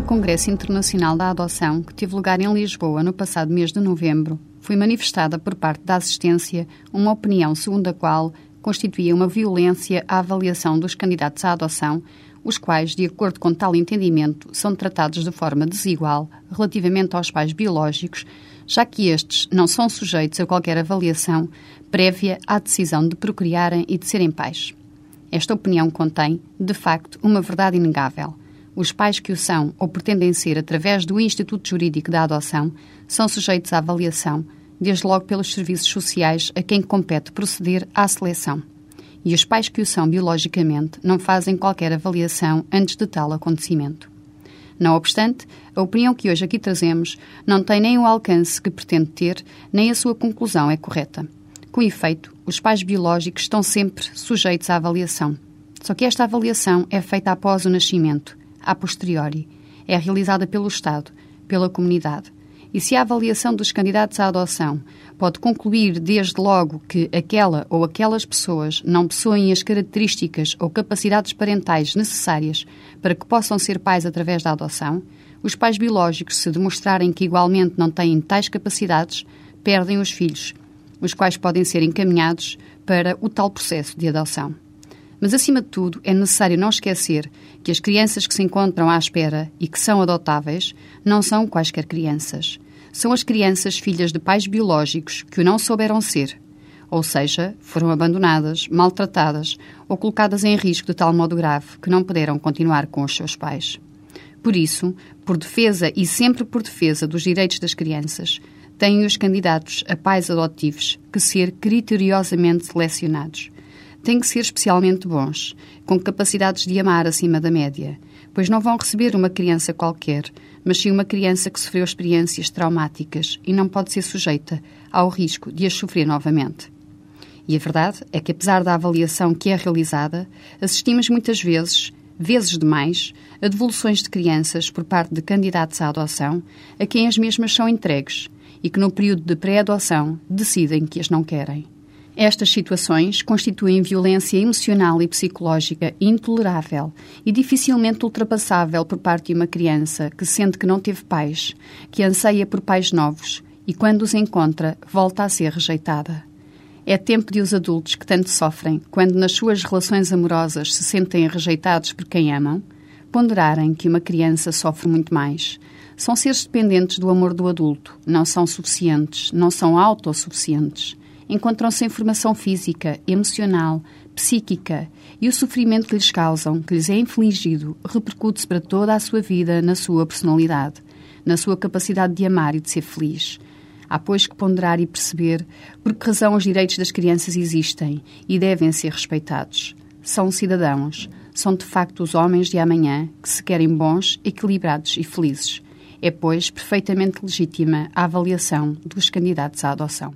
Congresso Internacional da Adoção, que teve lugar em Lisboa no passado mês de novembro, foi manifestada por parte da assistência uma opinião segundo a qual constituía uma violência a avaliação dos candidatos à adoção, os quais, de acordo com tal entendimento, são tratados de forma desigual relativamente aos pais biológicos, já que estes não são sujeitos a qualquer avaliação prévia à decisão de procriarem e de serem pais. Esta opinião contém, de facto, uma verdade inegável. Os pais que o são ou pretendem ser através do Instituto Jurídico da Adoção são sujeitos à avaliação, desde logo pelos serviços sociais a quem compete proceder à seleção e os pais que o são biologicamente não fazem qualquer avaliação antes de tal acontecimento. Não obstante, a opinião que hoje aqui trazemos não tem nem o alcance que pretende ter, nem a sua conclusão é correta. Com efeito, os pais biológicos estão sempre sujeitos à avaliação. Só que esta avaliação é feita após o nascimento, a posteriori. É realizada pelo Estado, pela comunidade e se a avaliação dos candidatos à adoção pode concluir desde logo que aquela ou aquelas pessoas não possuem as características ou capacidades parentais necessárias para que possam ser pais através da adoção, os pais biológicos, se demonstrarem que igualmente não têm tais capacidades, perdem os filhos, os quais podem ser encaminhados para o tal processo de adoção. Mas, acima de tudo, é necessário não esquecer que as crianças que se encontram à espera e que são adotáveis não são quaisquer crianças. São as crianças filhas de pais biológicos que o não souberam ser, ou seja, foram abandonadas, maltratadas ou colocadas em risco de tal modo grave que não puderam continuar com os seus pais. Por isso, por defesa e sempre por defesa dos direitos das crianças, têm os candidatos a pais adotivos que ser criteriosamente selecionados têm que ser especialmente bons, com capacidades de amar acima da média, pois não vão receber uma criança qualquer, mas sim uma criança que sofreu experiências traumáticas e não pode ser sujeita ao risco de as sofrer novamente. E a verdade é que, apesar da avaliação que é realizada, assistimos muitas vezes, vezes demais, a devoluções de crianças por parte de candidatos à adoção a quem as mesmas são entregues e que, no período de pré-adoção, decidem que as não querem. Estas situações constituem violência emocional e psicológica intolerável e dificilmente ultrapassável por parte de uma criança que sente que não teve pais, que anseia por pais novos e, quando os encontra, volta a ser rejeitada. É tempo de os adultos que tanto sofrem, quando nas suas relações amorosas se sentem rejeitados por quem amam, ponderarem que uma criança sofre muito mais. São seres dependentes do amor do adulto, não são suficientes, não são autossuficientes encontram-se em formação física, emocional, psíquica e o sofrimento que lhes causam, que lhes é infligido, repercute-se para toda a sua vida na sua personalidade, na sua capacidade de amar e de ser feliz. Há, pois, que ponderar e perceber por que razão os direitos das crianças existem e devem ser respeitados. São cidadãos, são de facto os homens de amanhã que se querem bons, equilibrados e felizes. É, pois, perfeitamente legítima a avaliação dos candidatos à adoção.